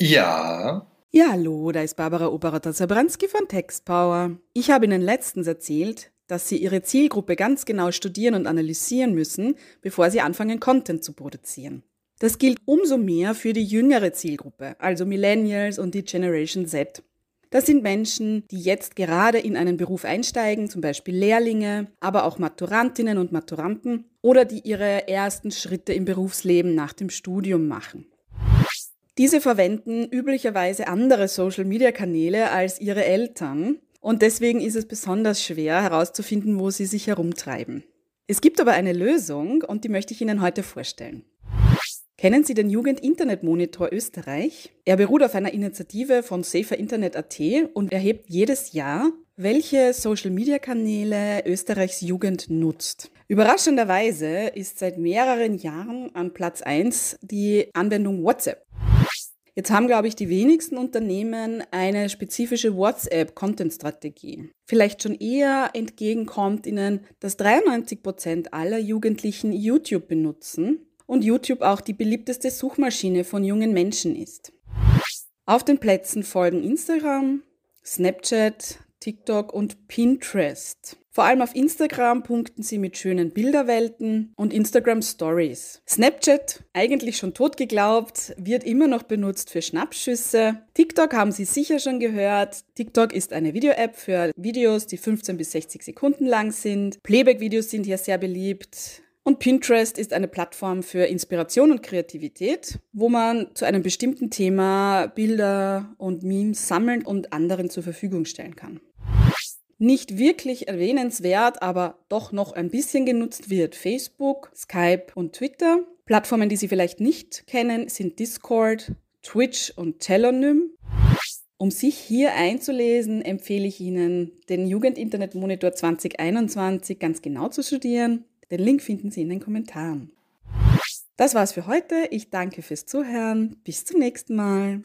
Ja. Ja, hallo, da ist Barbara Oberata-Zabranski von Textpower. Ich habe Ihnen letztens erzählt, dass Sie Ihre Zielgruppe ganz genau studieren und analysieren müssen, bevor Sie anfangen, Content zu produzieren. Das gilt umso mehr für die jüngere Zielgruppe, also Millennials und die Generation Z. Das sind Menschen, die jetzt gerade in einen Beruf einsteigen, zum Beispiel Lehrlinge, aber auch Maturantinnen und Maturanten oder die ihre ersten Schritte im Berufsleben nach dem Studium machen. Diese verwenden üblicherweise andere Social-Media-Kanäle als ihre Eltern und deswegen ist es besonders schwer herauszufinden, wo sie sich herumtreiben. Es gibt aber eine Lösung und die möchte ich Ihnen heute vorstellen. Kennen Sie den Jugend-Internet-Monitor Österreich? Er beruht auf einer Initiative von Safer Internet.at und erhebt jedes Jahr, welche Social-Media-Kanäle Österreichs Jugend nutzt. Überraschenderweise ist seit mehreren Jahren an Platz 1 die Anwendung WhatsApp. Jetzt haben, glaube ich, die wenigsten Unternehmen eine spezifische WhatsApp-Content-Strategie. Vielleicht schon eher entgegenkommt ihnen, dass 93 Prozent aller Jugendlichen YouTube benutzen und YouTube auch die beliebteste Suchmaschine von jungen Menschen ist. Auf den Plätzen folgen Instagram, Snapchat, TikTok und Pinterest. Vor allem auf Instagram punkten sie mit schönen Bilderwelten und Instagram Stories. Snapchat, eigentlich schon tot geglaubt, wird immer noch benutzt für Schnappschüsse. TikTok haben Sie sicher schon gehört. TikTok ist eine Video-App für Videos, die 15 bis 60 Sekunden lang sind. Playback-Videos sind hier sehr beliebt. Und Pinterest ist eine Plattform für Inspiration und Kreativität, wo man zu einem bestimmten Thema Bilder und Memes sammeln und anderen zur Verfügung stellen kann. Nicht wirklich erwähnenswert, aber doch noch ein bisschen genutzt wird Facebook, Skype und Twitter. Plattformen, die Sie vielleicht nicht kennen, sind Discord, Twitch und Telonym. Um sich hier einzulesen, empfehle ich Ihnen, den Jugend-Internet-Monitor 2021 ganz genau zu studieren. Den Link finden Sie in den Kommentaren. Das war's für heute. Ich danke fürs Zuhören. Bis zum nächsten Mal.